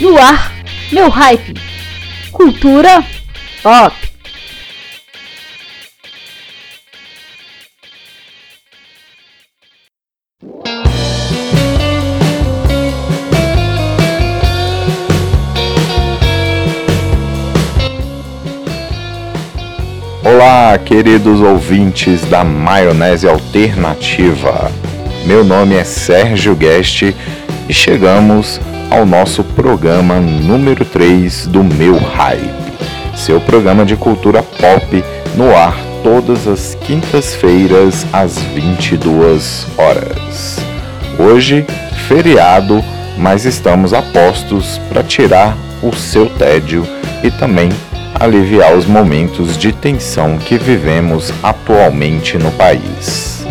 No ar, meu hype. Cultura pop. Olá, queridos ouvintes da Maionese Alternativa. Meu nome é Sérgio Guest e chegamos ao nosso programa número 3 do Meu Hype, seu programa de cultura pop no ar todas as quintas-feiras às 22 horas. Hoje, feriado, mas estamos a postos para tirar o seu tédio e também aliviar os momentos de tensão que vivemos atualmente no país.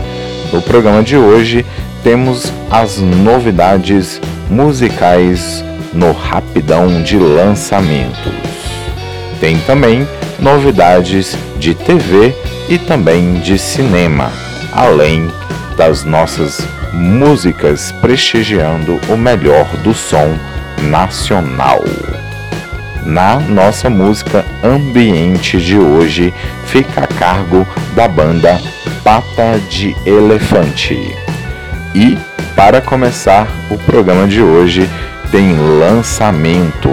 No programa de hoje temos as novidades musicais no Rapidão de Lançamentos. Tem também novidades de TV e também de cinema, além das nossas músicas prestigiando o melhor do som nacional. Na nossa música ambiente de hoje fica a cargo da banda Pata de Elefante. E para começar o programa de hoje tem lançamento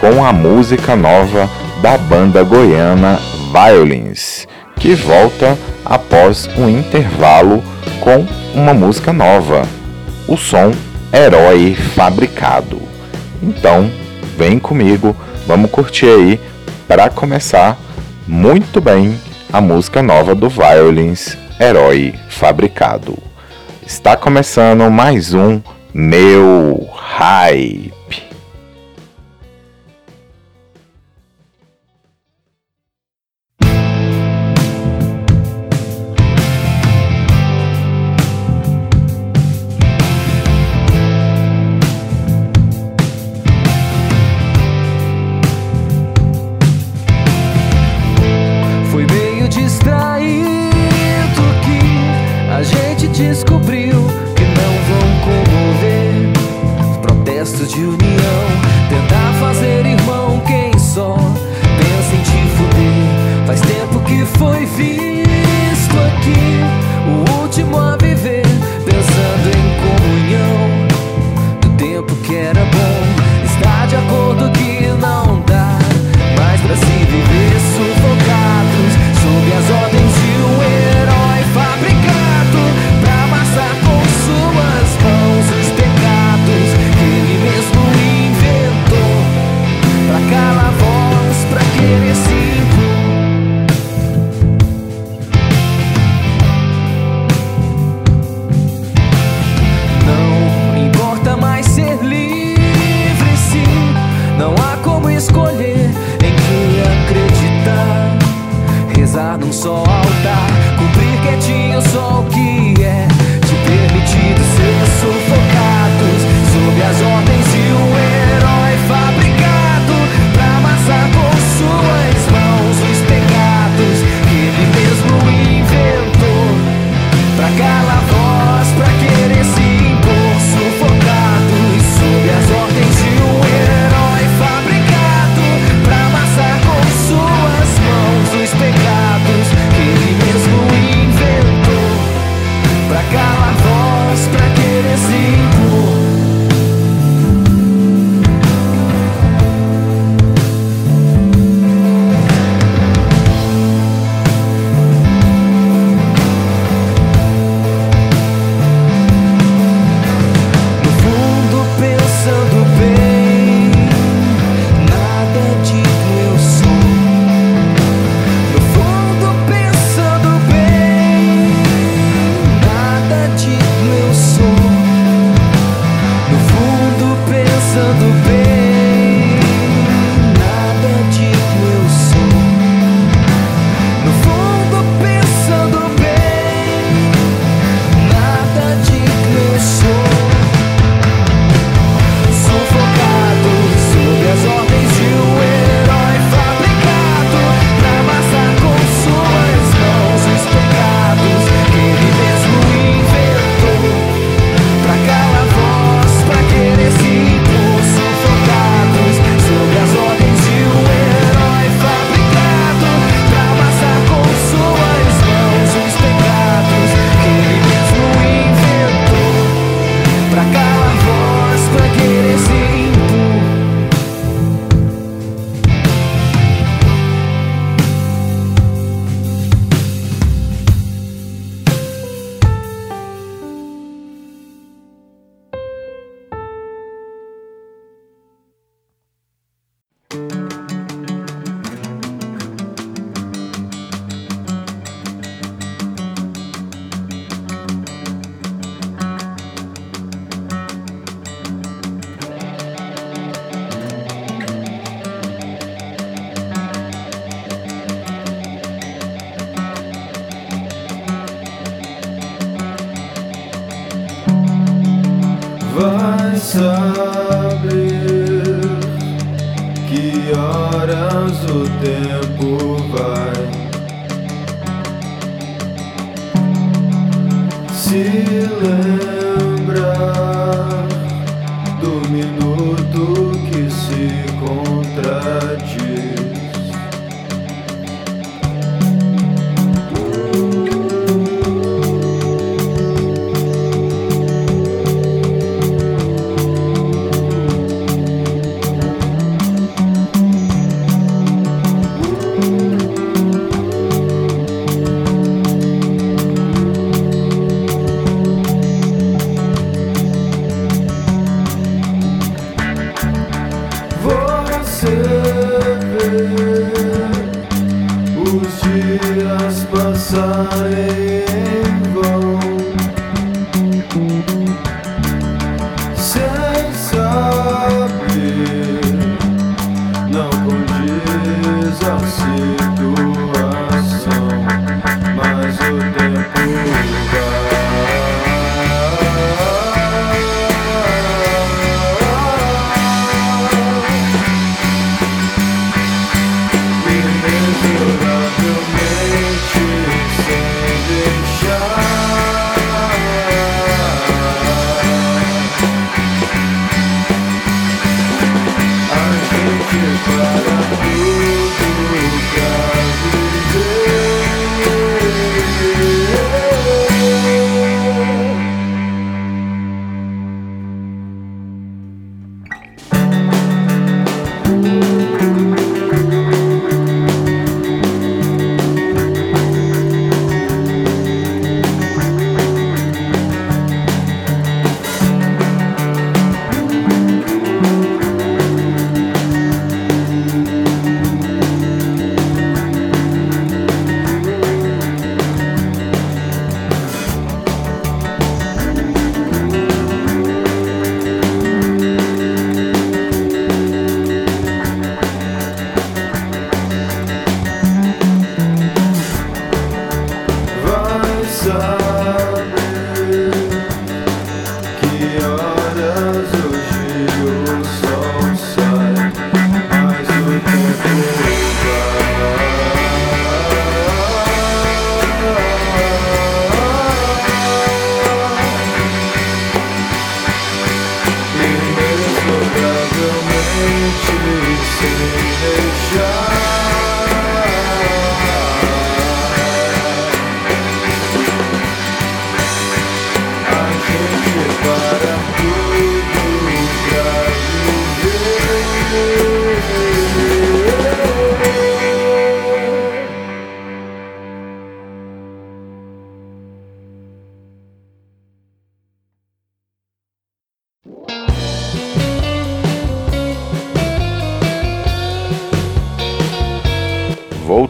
com a música nova da banda goiana Violins, que volta após um intervalo com uma música nova, o som Herói Fabricado. Então, vem comigo, vamos curtir aí para começar muito bem a música nova do Violins, Herói Fabricado. Está começando mais um Meu Hype.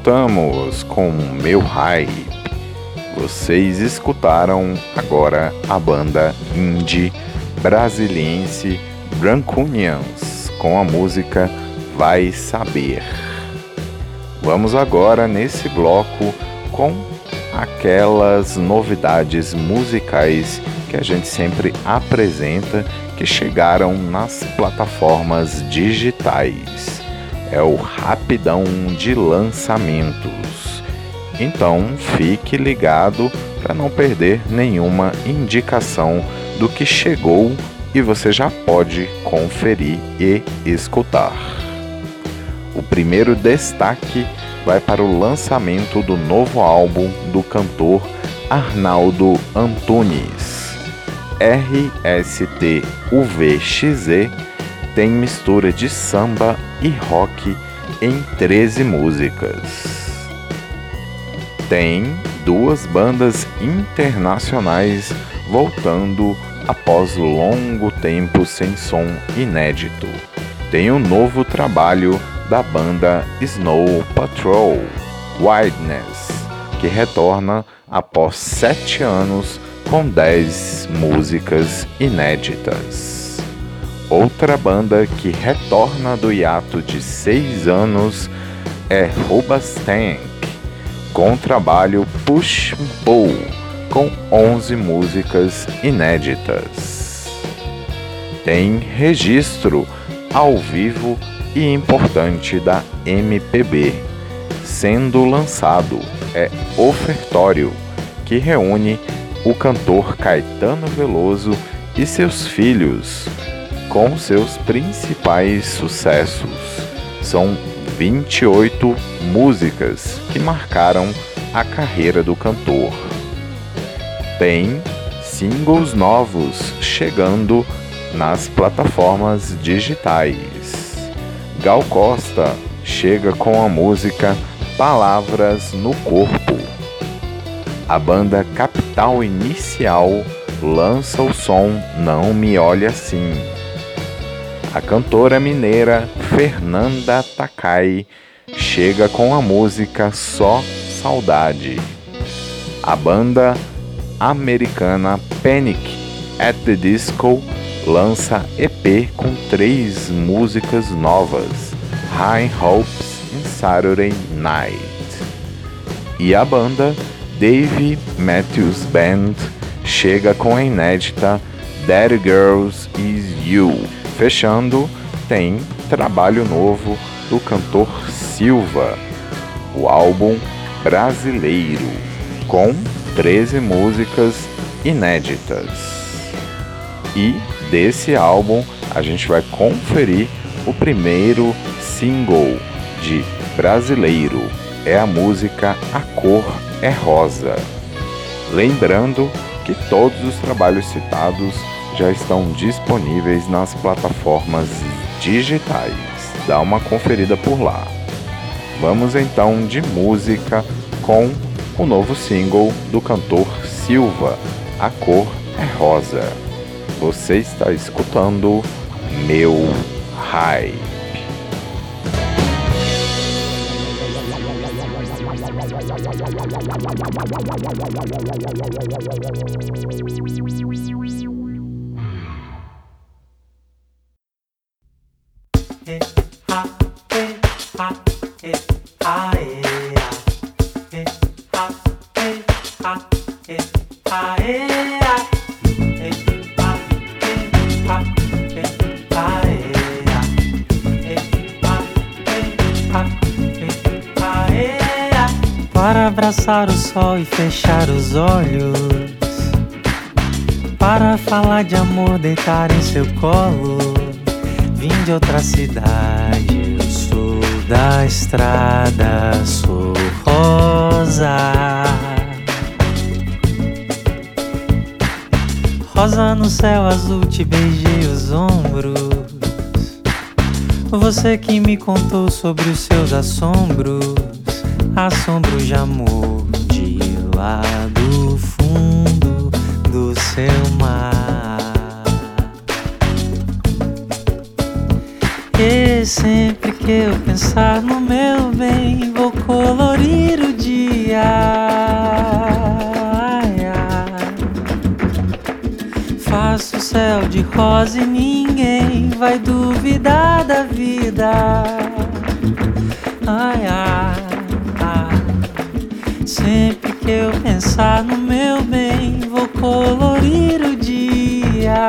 Voltamos com Meu Hype. Vocês escutaram agora a banda indie brasiliense Brancunians com a música Vai Saber. Vamos agora nesse bloco com aquelas novidades musicais que a gente sempre apresenta que chegaram nas plataformas digitais é o rapidão de lançamentos. Então fique ligado para não perder nenhuma indicação do que chegou e você já pode conferir e escutar. O primeiro destaque vai para o lançamento do novo álbum do cantor Arnaldo Antunes. RSTUVXZ tem mistura de samba e rock em 13 músicas. Tem duas bandas internacionais voltando após longo tempo sem som inédito. Tem um novo trabalho da banda Snow Patrol, Wideness, que retorna após sete anos com 10 músicas inéditas. Outra banda que retorna do hiato de seis anos é Rubastank, com o trabalho Push Pull, com 11 músicas inéditas. tem registro ao vivo e importante da MPB, sendo lançado é Ofertório, que reúne o cantor Caetano Veloso e seus filhos, com seus principais sucessos. São 28 músicas que marcaram a carreira do cantor. Tem singles novos chegando nas plataformas digitais. Gal Costa chega com a música Palavras no Corpo. A banda Capital Inicial lança o som Não Me Olhe Assim. A cantora mineira Fernanda Takai chega com a música Só Saudade. A banda americana Panic at the Disco lança EP com três músicas novas: High Hopes e Saturday Night. E a banda Dave Matthews Band chega com a inédita Dead Girls Is You. Fechando, tem trabalho novo do cantor Silva, o álbum Brasileiro, com 13 músicas inéditas. E desse álbum a gente vai conferir o primeiro single de Brasileiro. É a música A Cor é Rosa. Lembrando que todos os trabalhos citados já estão disponíveis nas plataformas digitais. Dá uma conferida por lá. Vamos então de música com o novo single do cantor Silva, A Cor é Rosa. Você está escutando Meu Hype. Para abraçar o sol e fechar os olhos. Para falar de amor, deitar em seu colo. Vim de outra cidade, eu sou da estrada, sou rosa. Rosa no céu azul, te beijei os ombros. Você que me contou sobre os seus assombros assombro de amor de lá do fundo do seu mar. E sempre que eu pensar no meu bem, vou colorir o dia. Ai, ai. Faço céu de rosa e ninguém vai duvidar da vida. Ai, ai. Que eu pensar no meu bem, vou colorir o dia.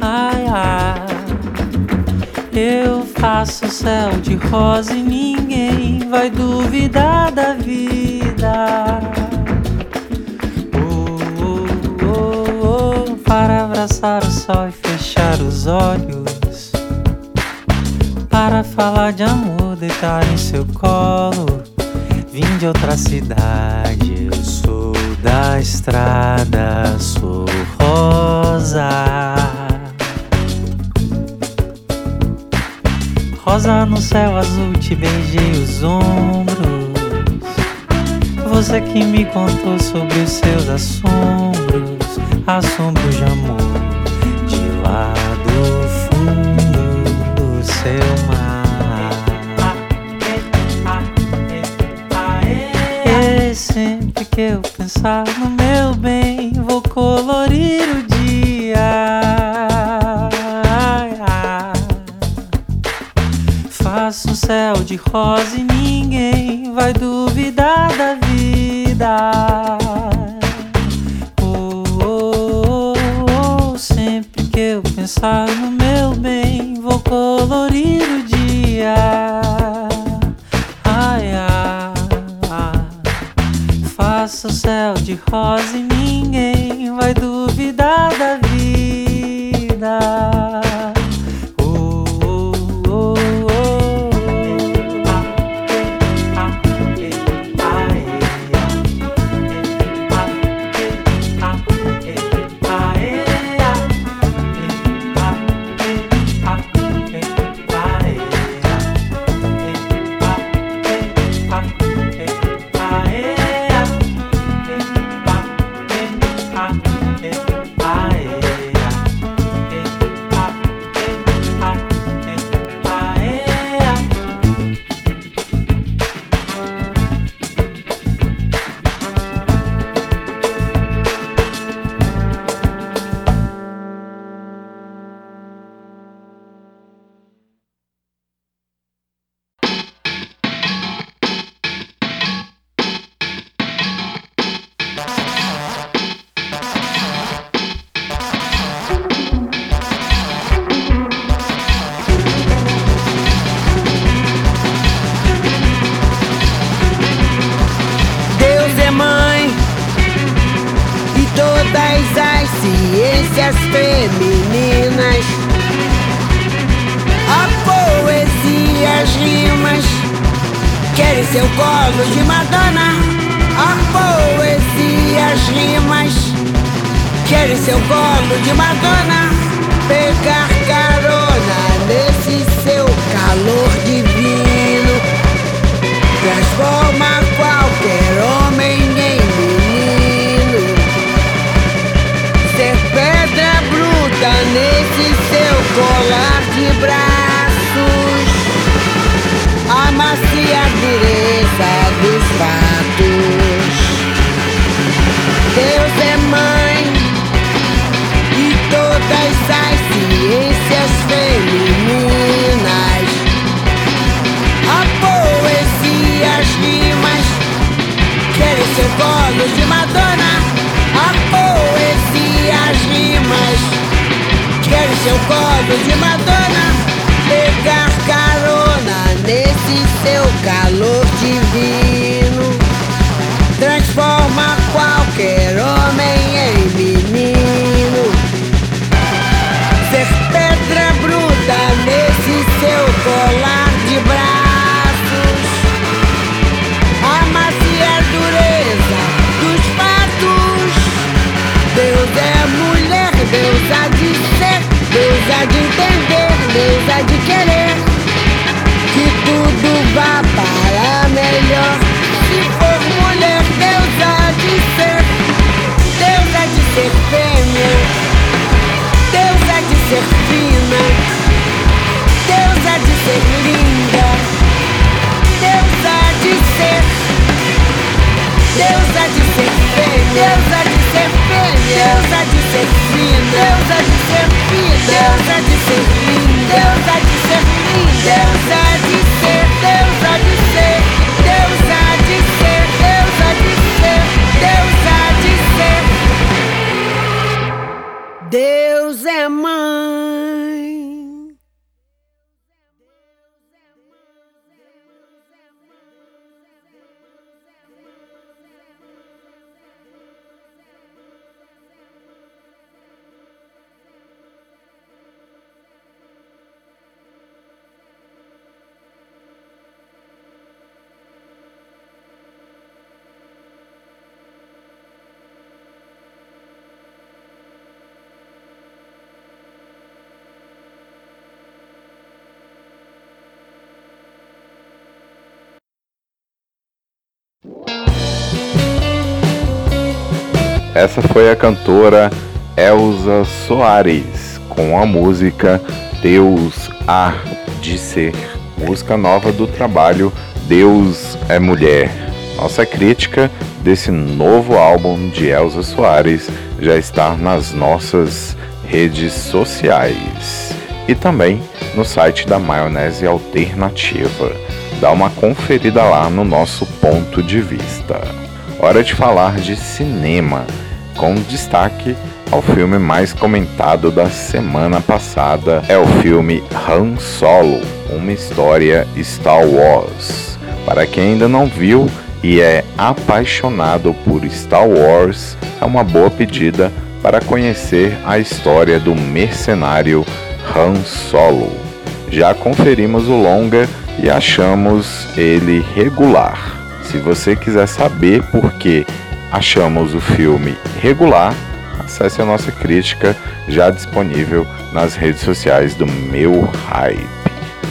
Ai, ai, eu faço céu de rosa e ninguém vai duvidar da vida. Oh, oh, oh, oh, para abraçar o sol e fechar os olhos. Para falar de amor, deitar em seu colo Vim de outra cidade, eu sou da estrada, sou rosa. Rosa no céu azul, te beijei os ombros. Você que me contou sobre os seus assombros, assombros de amor, de lá do fundo do seu mar. Eu pensar no meu bem, vou colorir o dia. Ai, ai. Faço um céu de rosa e ninguém vai duvidar da vida. Oh, oh, oh, oh. Sempre que eu pensar no meu bem, vou colorir o céu de rosa e ninguém vai duvidar seu colo de Madonna. ser linda. Deus há de ser. Deus há de ser feia. Deus há de ser feia. Deus há de ser fina. Deus há de ser fina. Deus há de ser linda. Deus há de ser linda. Deus há de ser Essa foi a cantora Elza Soares com a música Deus há de ser, música nova do trabalho Deus é Mulher. Nossa crítica desse novo álbum de Elza Soares já está nas nossas redes sociais e também no site da Maionese Alternativa. Dá uma conferida lá no nosso ponto de vista. Hora de falar de cinema com destaque ao filme mais comentado da semana passada, é o filme Han Solo, uma história Star Wars. Para quem ainda não viu e é apaixonado por Star Wars, é uma boa pedida para conhecer a história do mercenário Han Solo. Já conferimos o longa e achamos ele regular. Se você quiser saber por que achamos o filme regular, acesse a nossa crítica já disponível nas redes sociais do Meu Hype.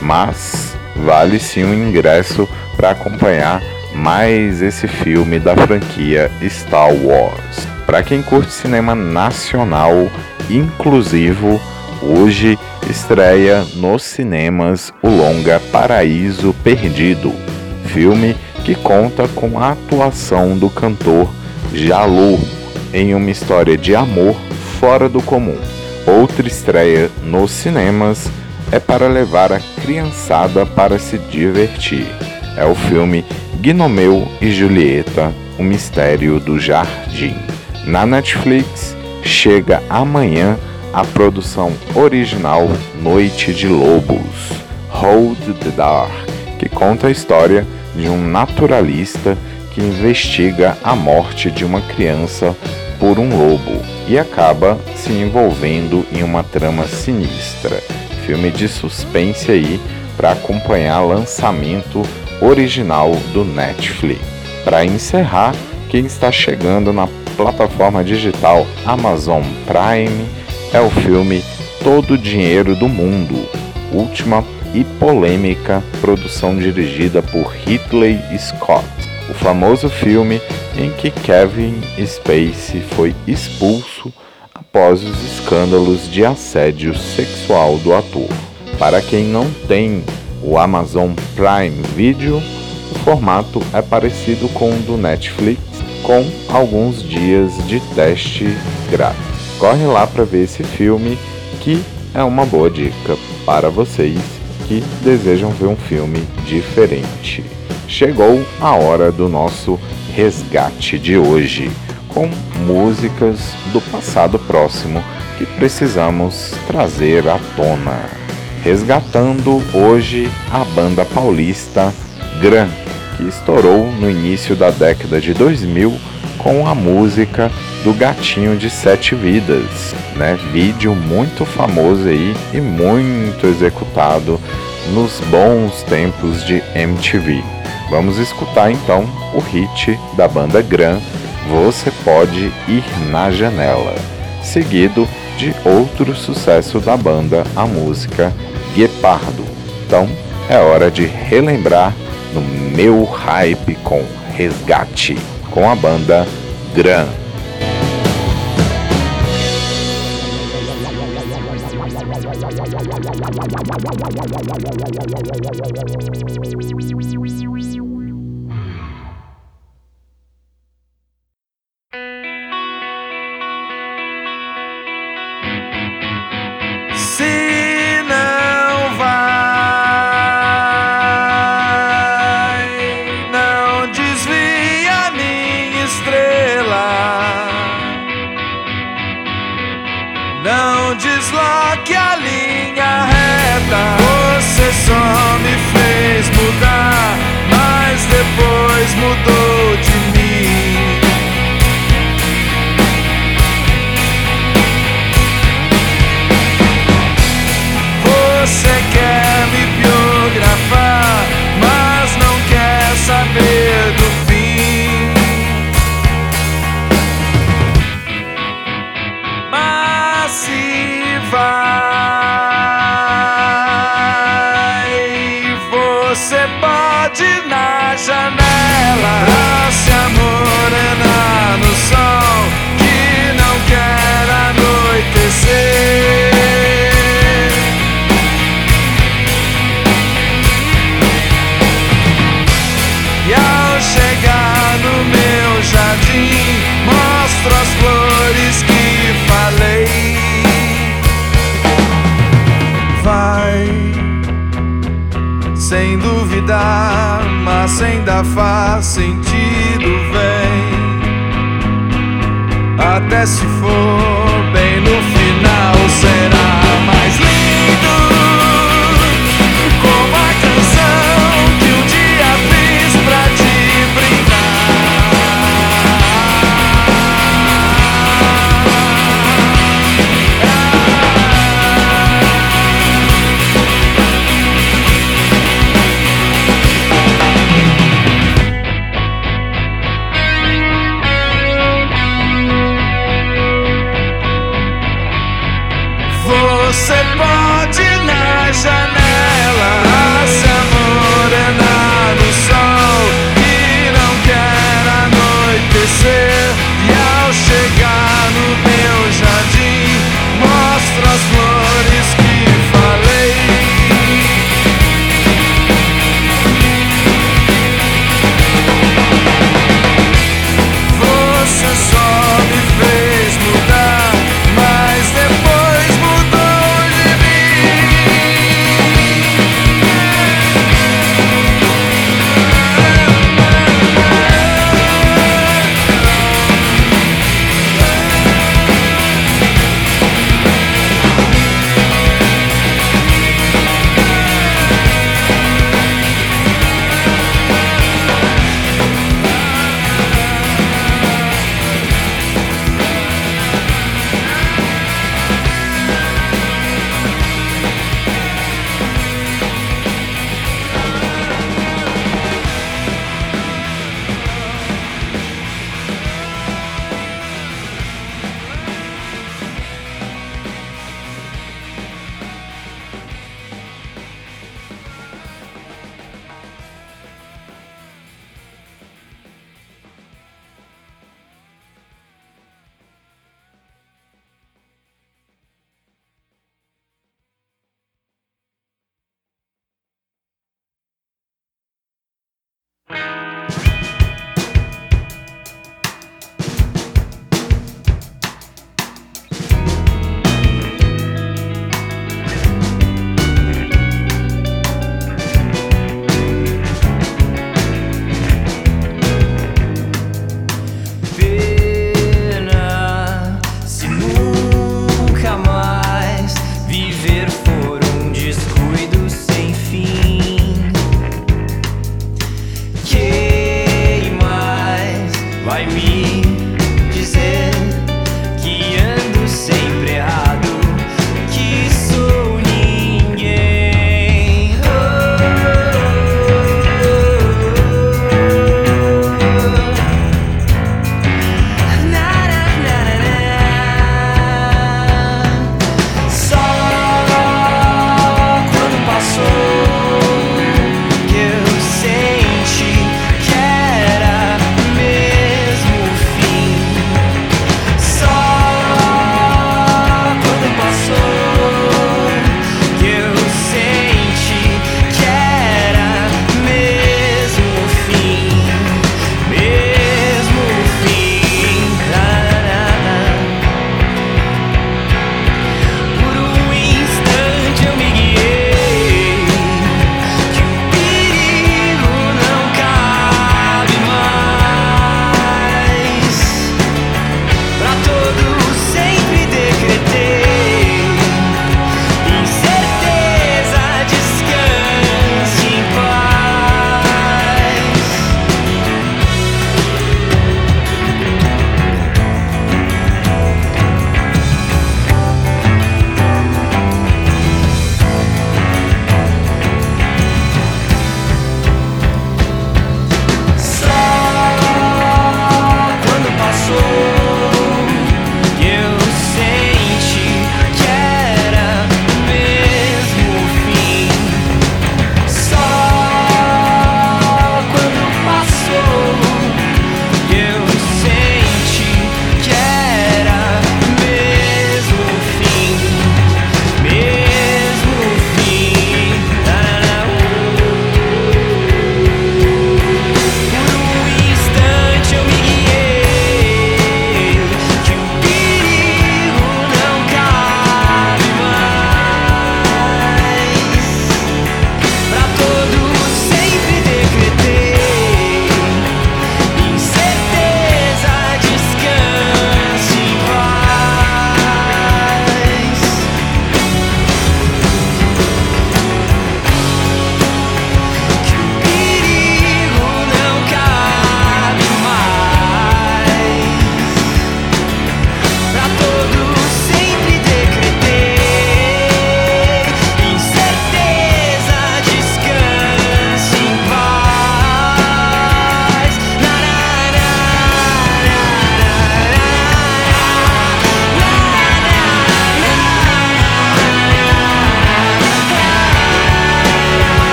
Mas vale sim um ingresso para acompanhar mais esse filme da franquia Star Wars. Para quem curte cinema nacional inclusivo, hoje estreia nos cinemas o longa Paraíso Perdido, filme que conta com a atuação do cantor Jalu em uma história de amor fora do comum. Outra estreia nos cinemas é para levar a criançada para se divertir. É o filme Gnomeu e Julieta, o mistério do jardim. Na Netflix chega amanhã a produção original Noite de Lobos, Hold the Dark, que conta a história de um naturalista que investiga a morte de uma criança por um lobo e acaba se envolvendo em uma trama sinistra. Filme de suspense aí para acompanhar lançamento original do Netflix. Para encerrar, quem está chegando na plataforma digital Amazon Prime é o filme Todo Dinheiro do Mundo, última e polêmica produção dirigida por Ridley Scott o famoso filme em que Kevin Spacey foi expulso após os escândalos de assédio sexual do ator. Para quem não tem o Amazon Prime Video, o formato é parecido com o do Netflix, com alguns dias de teste grátis. Corre lá para ver esse filme que é uma boa dica para vocês que desejam ver um filme diferente chegou a hora do nosso resgate de hoje, com músicas do passado próximo que precisamos trazer à tona. Resgatando hoje a banda paulista Gran, que estourou no início da década de 2000 com a música do Gatinho de Sete Vidas, né? Vídeo muito famoso aí e muito executado nos bons tempos de MTV. Vamos escutar então o hit da banda Gran, Você Pode Ir na Janela, seguido de outro sucesso da banda, a música Guepardo. Então é hora de relembrar no meu hype com Resgate, com a banda Gran. Faz sentido, vem. até se for bem no final será mais lindo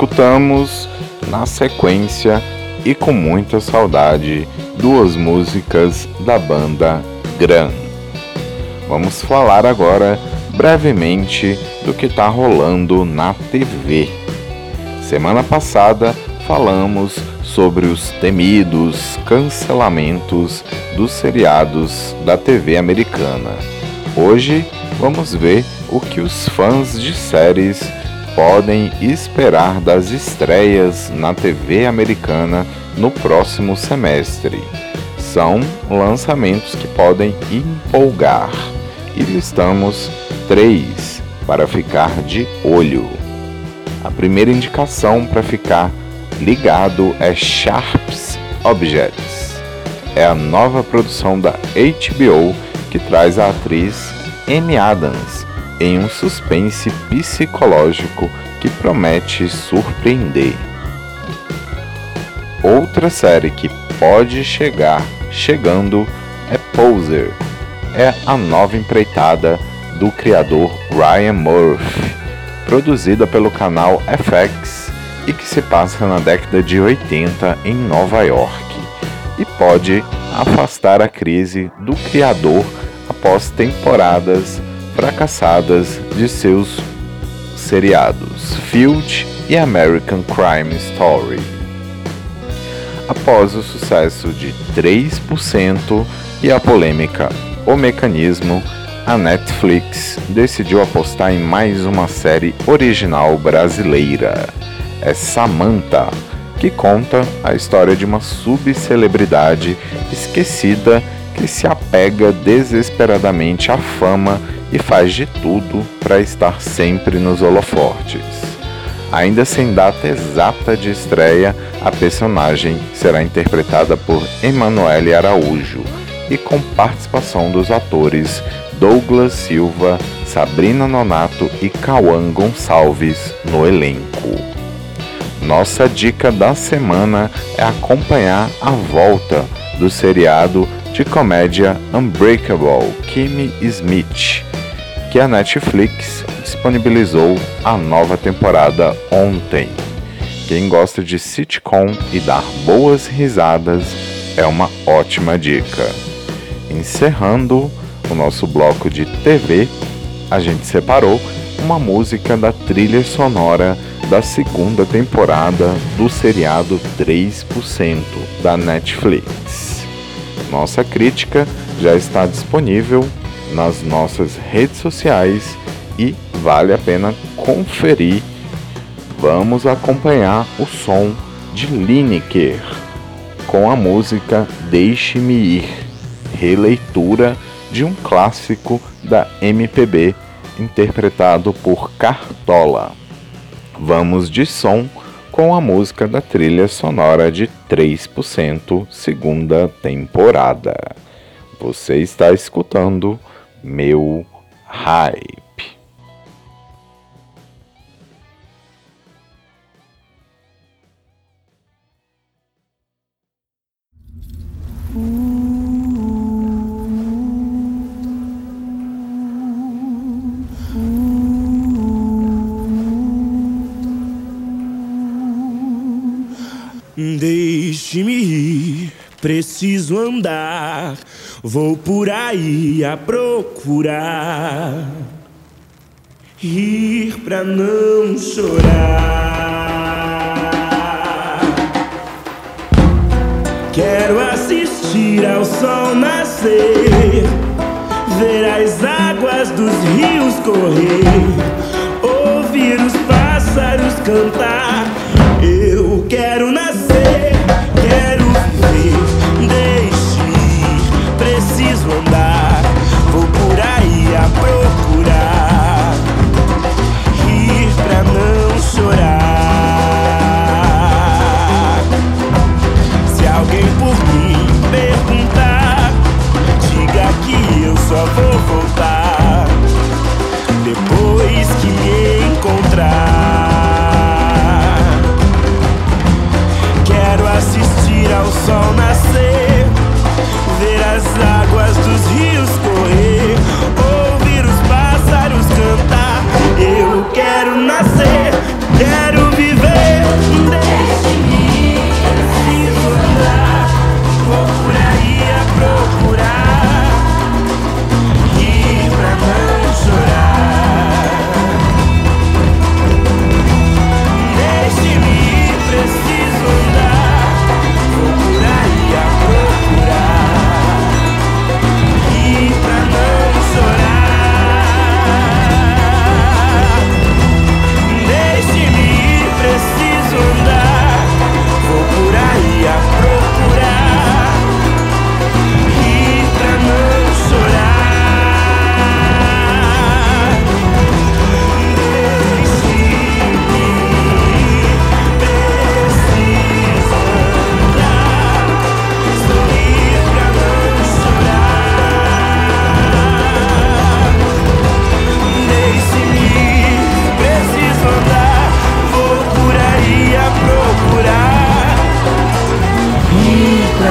Escutamos na sequência e com muita saudade duas músicas da banda Gran. Vamos falar agora brevemente do que está rolando na TV. Semana passada falamos sobre os temidos cancelamentos dos seriados da TV americana. Hoje vamos ver o que os fãs de séries podem esperar das estreias na TV americana no próximo semestre. São lançamentos que podem empolgar e listamos três para ficar de olho. A primeira indicação para ficar ligado é Sharps Objects. É a nova produção da HBO que traz a atriz Amy Adams em um suspense psicológico que promete surpreender. Outra série que pode chegar chegando é Poser. É a nova empreitada do criador Ryan Murphy, produzida pelo canal FX e que se passa na década de 80 em Nova York e pode afastar a crise do criador após temporadas fracassadas de seus seriados Field e American Crime Story. Após o sucesso de 3% e a polêmica O Mecanismo, a Netflix decidiu apostar em mais uma série original brasileira. É Samantha, que conta a história de uma subcelebridade esquecida que se apega desesperadamente à fama e faz de tudo para estar sempre nos holofortes. Ainda sem data exata de estreia, a personagem será interpretada por Emanuele Araújo e com participação dos atores Douglas Silva, Sabrina Nonato e Cauã Gonçalves no elenco. Nossa dica da semana é acompanhar a volta do seriado de comédia Unbreakable Kimmy Smith, que a Netflix disponibilizou a nova temporada ontem. Quem gosta de sitcom e dar boas risadas é uma ótima dica. Encerrando o nosso bloco de TV, a gente separou uma música da trilha sonora da segunda temporada do seriado 3% da Netflix. Nossa crítica já está disponível nas nossas redes sociais e vale a pena conferir. Vamos acompanhar o som de Lineker com a música Deixe-me Ir, releitura de um clássico da MPB interpretado por Cartola. Vamos de som com a música da trilha sonora de 3% segunda temporada. Você está escutando meu hype. Deixe-me ir, preciso andar Vou por aí a procurar rir pra não chorar. Quero assistir ao sol nascer, ver as águas dos rios correr, ouvir os pássaros cantar.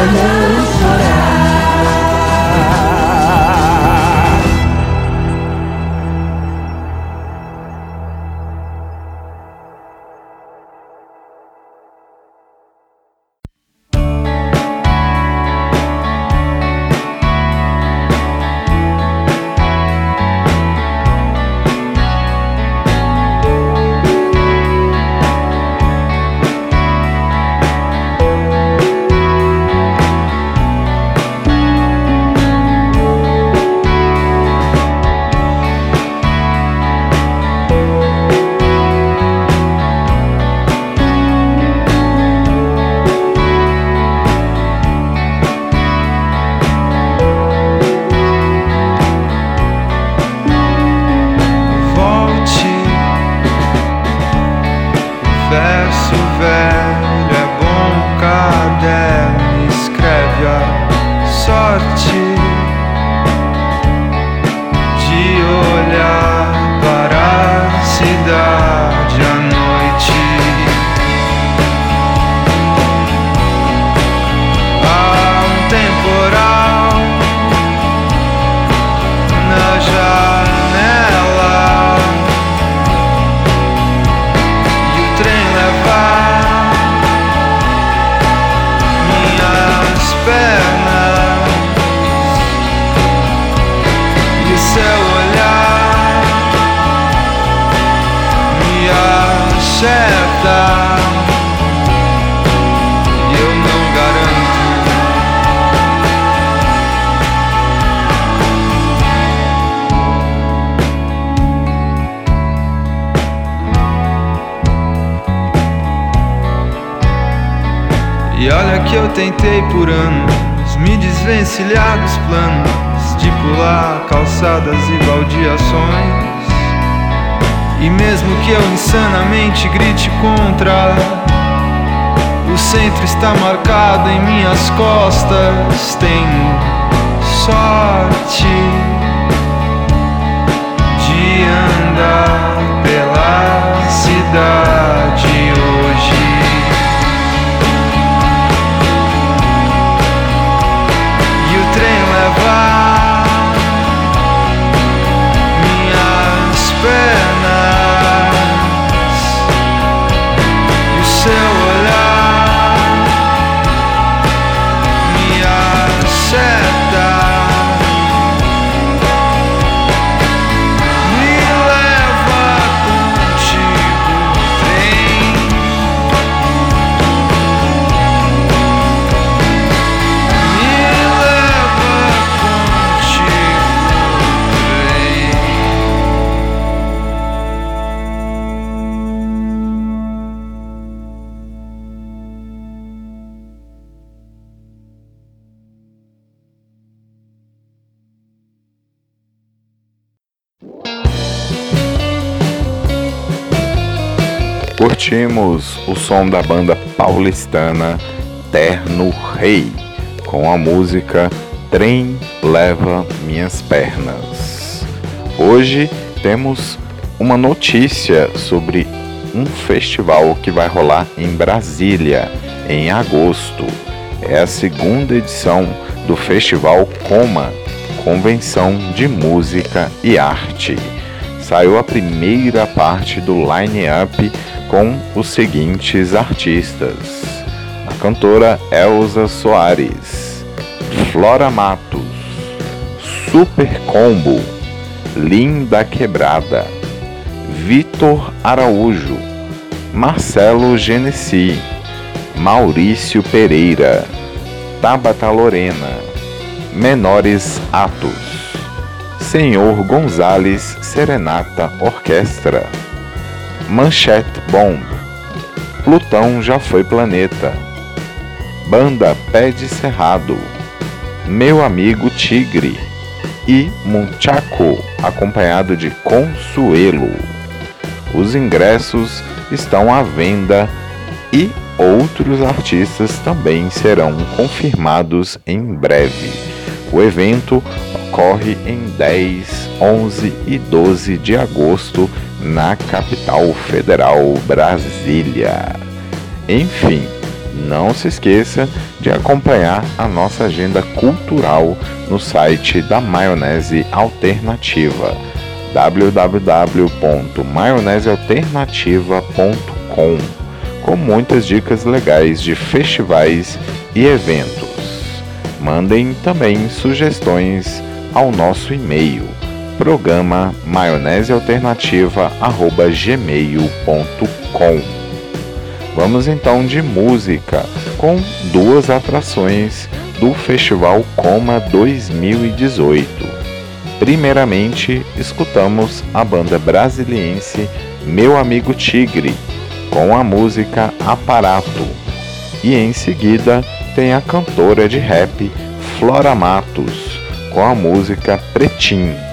love. E olha que eu tentei por anos me desvencilhar dos planos de pular calçadas e baldeações. E mesmo que eu insanamente grite contra, o centro está marcado em minhas costas. Tenho sorte de andar pela cidade trem Curtimos o som da banda paulistana Terno Rei, com a música Trem Leva Minhas Pernas. Hoje temos uma notícia sobre um festival que vai rolar em Brasília em agosto. É a segunda edição do Festival Coma, Convenção de Música e Arte. Saiu a primeira parte do line-up com os seguintes artistas: a cantora Elza Soares, Flora Matos, Super Combo, Linda Quebrada, Vitor Araújo, Marcelo Genesi, Maurício Pereira, Tabata Lorena, Menores Atos, Senhor Gonzales Serenata Orquestra, Manchete Bomb, Plutão já foi planeta, Banda Pé de Cerrado, Meu Amigo Tigre e Munchaco, acompanhado de Consuelo. Os ingressos estão à venda e outros artistas também serão confirmados em breve. O evento ocorre em 10, 11 e 12 de agosto na capital federal Brasília. Enfim, não se esqueça de acompanhar a nossa agenda cultural no site da Maionese Alternativa www.maionesealternativa.com com muitas dicas legais de festivais e eventos. Mandem também sugestões ao nosso e-mail programa maionesealternativa@gmail.com. Vamos então de música com duas atrações do Festival Coma 2018. Primeiramente, escutamos a banda brasiliense Meu Amigo Tigre com a música Aparato. E em seguida, tem a cantora de rap Flora Matos com a música Pretim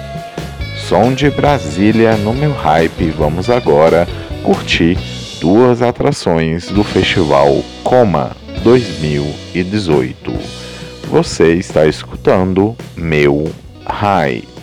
som de Brasília no meu hype. Vamos agora curtir duas atrações do festival Coma 2018. Você está escutando meu hype.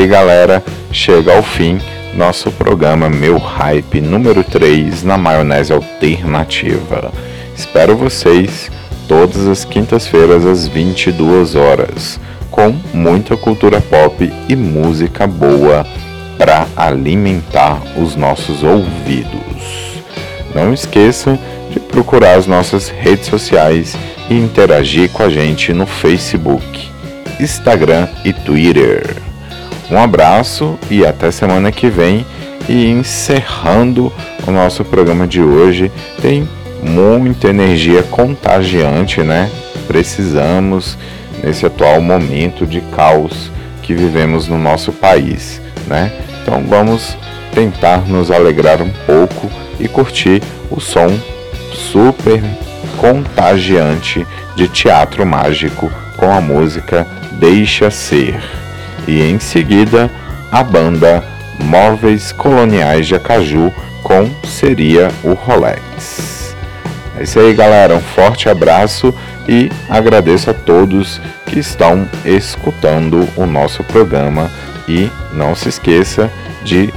aí, galera. Chega ao fim nosso programa Meu Hype número 3 na maionese alternativa. Espero vocês todas as quintas-feiras às 22 horas, com muita cultura pop e música boa para alimentar os nossos ouvidos. Não esqueça de procurar as nossas redes sociais e interagir com a gente no Facebook, Instagram e Twitter. Um abraço e até semana que vem. E encerrando o nosso programa de hoje, tem muita energia contagiante, né? Precisamos nesse atual momento de caos que vivemos no nosso país, né? Então vamos tentar nos alegrar um pouco e curtir o som super contagiante de teatro mágico com a música Deixa Ser. E em seguida, a banda Móveis Coloniais de Acaju com Seria o Rolex. É isso aí, galera. Um forte abraço e agradeço a todos que estão escutando o nosso programa e não se esqueça de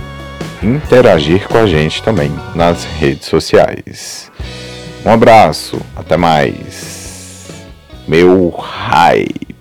interagir com a gente também nas redes sociais. Um abraço, até mais. Meu hype.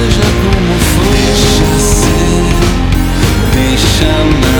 Seja como for. Deixa ser, deixa nascer,